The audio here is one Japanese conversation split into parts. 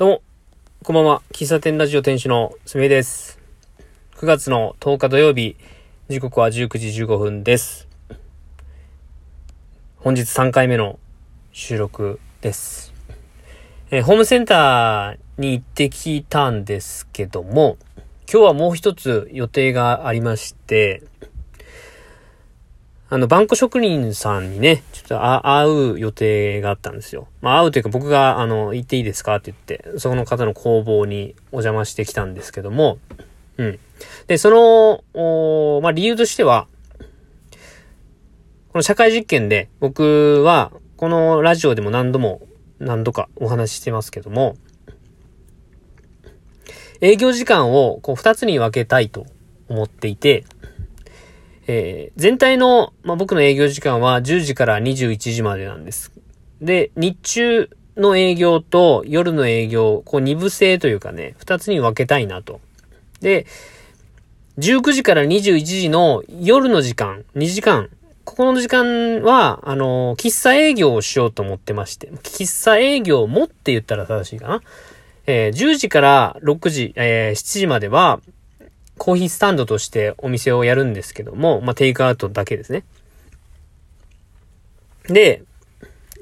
どうも、こんばんは。喫茶店ラジオ店主のすみえです。9月の10日土曜日、時刻は19時15分です。本日3回目の収録です。えー、ホームセンターに行ってきたんですけども、今日はもう一つ予定がありまして、あの、バンコ職人さんにね、ちょっと会う予定があったんですよ。まあ、会うというか僕が、あの、行っていいですかって言って、そこの方の工房にお邪魔してきたんですけども、うん。で、その、おまあ、理由としては、この社会実験で僕は、このラジオでも何度も、何度かお話ししてますけども、営業時間をこう二つに分けたいと思っていて、えー、全体の、まあ、僕の営業時間は10時から21時までなんです。で、日中の営業と夜の営業、こう二部制というかね、二つに分けたいなと。で、19時から21時の夜の時間、2時間、ここの時間は、あの、喫茶営業をしようと思ってまして、喫茶営業もって言ったら正しいかな。えー、10時から6時、えー、7時までは、コーヒースタンドとしてお店をやるんですけども、まあ、テイクアウトだけですね。で、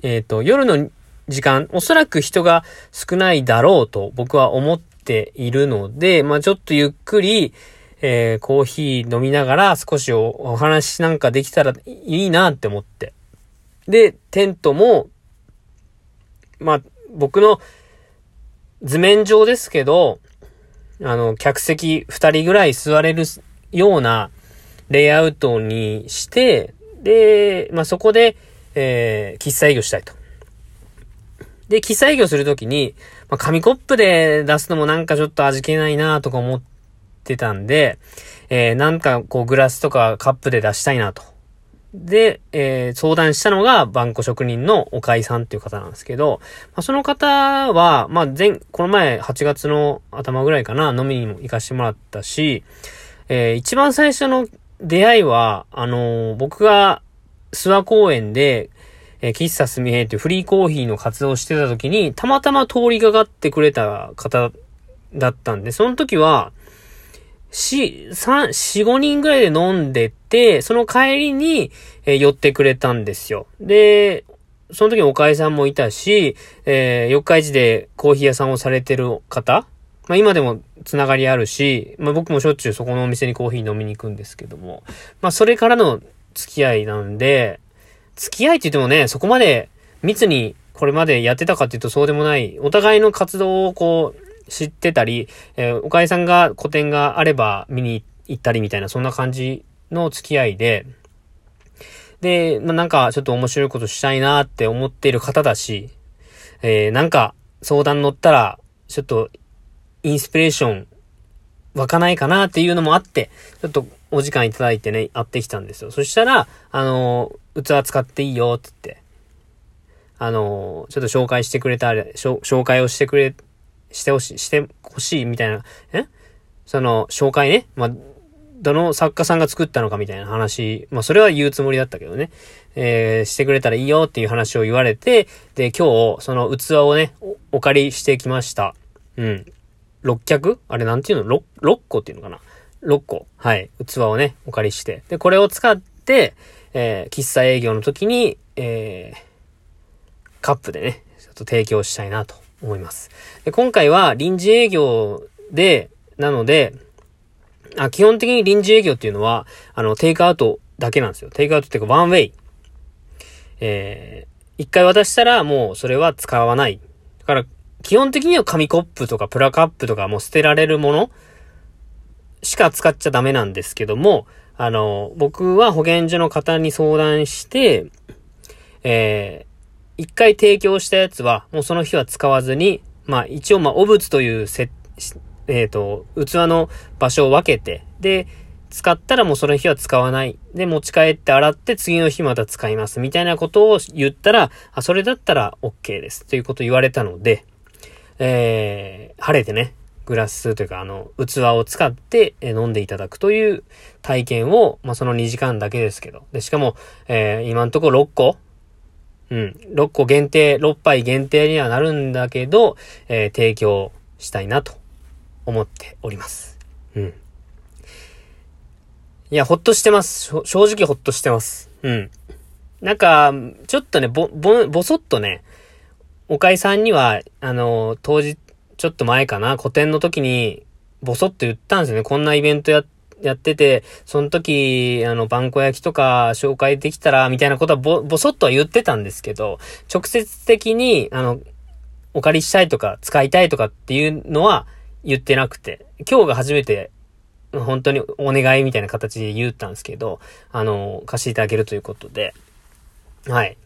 えっ、ー、と、夜の時間、おそらく人が少ないだろうと僕は思っているので、まあ、ちょっとゆっくり、えー、コーヒー飲みながら少しおお話なんかできたらいいなって思って。で、テントも、まあ、僕の図面上ですけど、あの、客席二人ぐらい座れるようなレイアウトにして、で、まあ、そこで、えー、喫茶営業したいと。で、喫茶営業するときに、まあ、紙コップで出すのもなんかちょっと味気ないなとか思ってたんで、えー、なんかこうグラスとかカップで出したいなと。で、えー、相談したのが、バンコ職人の岡井さんっていう方なんですけど、まあ、その方は、まあ、前、この前、8月の頭ぐらいかな、飲みにも行かしてもらったし、えー、一番最初の出会いは、あのー、僕が、諏訪公園で、えー、喫茶すみへいというフリーコーヒーの活動をしてた時に、たまたま通りがかってくれた方だったんで、その時は、四、三、四、五人ぐらいで飲んで、その帰りに、えー、寄ってくれたんですよ。で、その時におかえさんもいたし、えー、四日市でコーヒー屋さんをされてる方まあ今でもつながりあるし、まあ僕もしょっちゅうそこのお店にコーヒー飲みに行くんですけども、まあそれからの付き合いなんで、付き合いって言ってもね、そこまで密にこれまでやってたかっていうとそうでもない、お互いの活動をこう、知ってたり、えー、おかえさんが個展があれば見に行ったりみたいな、そんな感じの付き合いで、で、まあ、なんかちょっと面白いことしたいなって思っている方だし、えー、なんか相談乗ったら、ちょっとインスピレーション湧かないかなっていうのもあって、ちょっとお時間いただいてね、会ってきたんですよ。そしたら、あの器使っていいよって言って、あのちょっと紹介してくれた、紹介をしてくれしてほしい、してほしいみたいな、え？その、紹介ね。まあ、どの作家さんが作ったのかみたいな話、まあそれは言うつもりだったけどね、えー、してくれたらいいよっていう話を言われて、で、今日、その器をね、お借りしてきました。うん。6脚？あれなんていうの？6, ?6 個っていうのかな ?6 個。はい。器をね、お借りして。で、これを使って、えー、喫茶営業の時に、えー、カップでね、ちょっと提供したいなと思います。で今回は臨時営業で、なので、あ基本的に臨時営業っていうのは、あの、テイクアウトだけなんですよ。テイクアウトっていうか、ワンウェイ。えー、一回渡したらもうそれは使わない。だから、基本的には紙コップとかプラカップとかもう捨てられるものしか使っちゃダメなんですけども、あの、僕は保健所の方に相談して、えー一回提供したやつは、もうその日は使わずに、まあ一応まあ、お物というせ、えっ、ー、と、器の場所を分けて、で、使ったらもうその日は使わない。で、持ち帰って洗って次の日また使います。みたいなことを言ったら、あ、それだったら OK です。ということを言われたので、えー、晴れてね、グラスというか、あの、器を使って飲んでいただくという体験を、まあ、その2時間だけですけど。で、しかも、えー、今んところ6個うん。6個限定、6杯限定にはなるんだけど、えー、提供したいなと思っております。うん。いや、ほっとしてます。正直ほっとしてます。うん。なんか、ちょっとね、ぼ、ぼ、ぼそっとね、おかいさんには、あの、当時、ちょっと前かな、古典の時に、ぼそっと言ったんですよね。こんなイベントや、やってて、その時、あの、バンコ焼きとか紹介できたら、みたいなことはぼ、ぼそっとは言ってたんですけど、直接的に、あの、お借りしたいとか、使いたいとかっていうのは言ってなくて、今日が初めて、本当にお願いみたいな形で言ったんですけど、あの、貸していただけるということで、はい。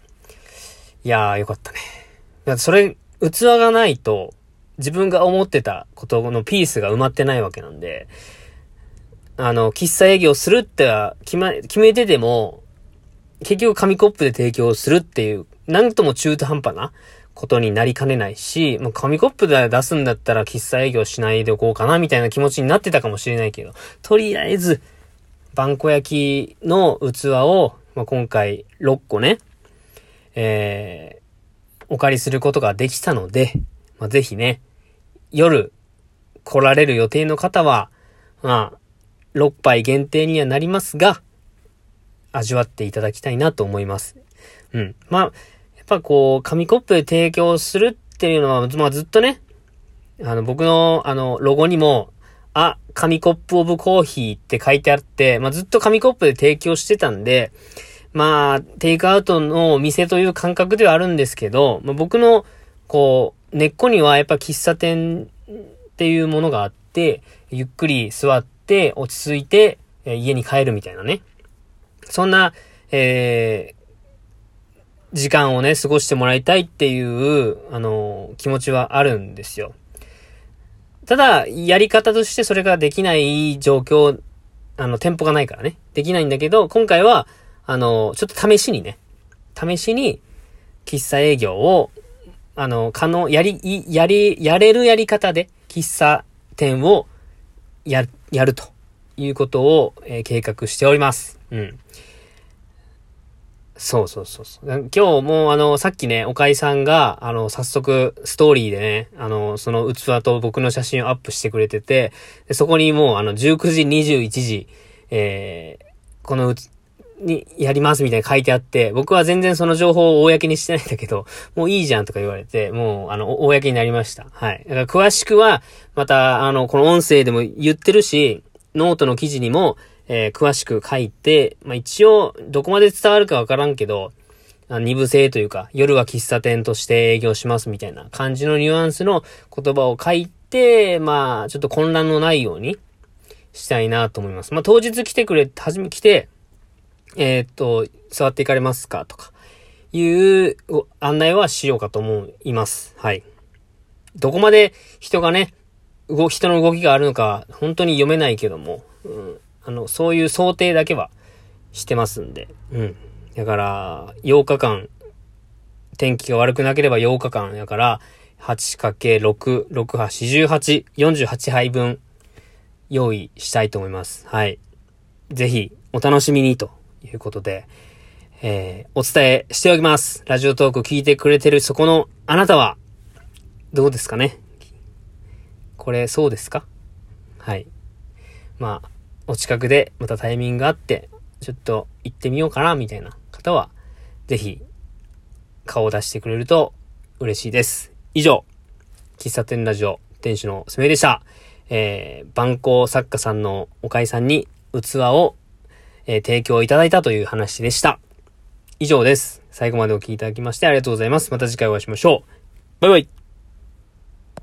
いやー、よかったね。それ、器がないと、自分が思ってたことのピースが埋まってないわけなんで、あの、喫茶営業するって決ま、決めてても、結局紙コップで提供するっていう、なんとも中途半端なことになりかねないし、まあ、紙コップで出すんだったら喫茶営業しないでおこうかなみたいな気持ちになってたかもしれないけど、とりあえず、バンコ焼きの器を、まあ、今回6個ね、えー、お借りすることができたので、ま、ぜひね、夜来られる予定の方は、まあ、6杯限定にはなりますが、味わっていただきたいなと思います。うん。まあ、やっぱこう、紙コップで提供するっていうのは、まあずっとね、あの、僕の、あの、ロゴにも、あ、紙コップオブコーヒーって書いてあって、まあずっと紙コップで提供してたんで、まあ、テイクアウトのお店という感覚ではあるんですけど、まあ、僕の、こう、根っこにはやっぱ喫茶店っていうものがあって、ゆっくり座って落ち着いて、え、家に帰るみたいなね。そんな、えー、時間をね、過ごしてもらいたいっていう、あの、気持ちはあるんですよ。ただ、やり方としてそれができない状況、あの、店舗がないからね。できないんだけど、今回は、あの、ちょっと試しにね、試しに、喫茶営業を、あの、可能、やり、やり、やれるやり方で、喫茶店を、や、やるということを、えー、計画しております。うん。そうそうそう。今日もあの、さっきね、岡井さんが、あの、早速、ストーリーでね、あの、その器と僕の写真をアップしてくれてて、そこにもう、あの、19時21時、えー、このにやりますみたいに書いてあって、僕は全然その情報を公にしてないんだけど、もういいじゃんとか言われて、もう、あの、公になりました。はい。だから詳しくは、また、あの、この音声でも言ってるし、ノートの記事にも、えー、詳しく書いて、まあ、一応、どこまで伝わるかわからんけど、二部制というか、夜は喫茶店として営業しますみたいな感じのニュアンスの言葉を書いて、まあ、ちょっと混乱のないようにしたいなと思います。まあ、当日来てくれ、はじめ来て、えー、っと、座っていかれますかとか、いう案内はしようかと思います。はい。どこまで人がね、動き、人の動きがあるのか、本当に読めないけども、うん、あの、そういう想定だけはしてますんで、うん。だから、8日間、天気が悪くなければ8日間やから、8×6、6波、48、48杯分用意したいと思います。はい。ぜひ、お楽しみにということで、えー、お伝えしておきます。ラジオトーク聞いてくれてるそこのあなたは、どうですかね？これ、そうですか？はい。まあ、お近くでまたタイミングがあって、ちょっと行ってみようかな、みたいな方は、ぜひ、顔を出してくれると嬉しいです。以上、喫茶店ラジオ店主のすめでした。えー、番号作家さんのおかいさんに器をえー、提供いただいたという話でした。以上です。最後までお聴きいただきましてありがとうございます。また次回お会いしましょう。バイバイ。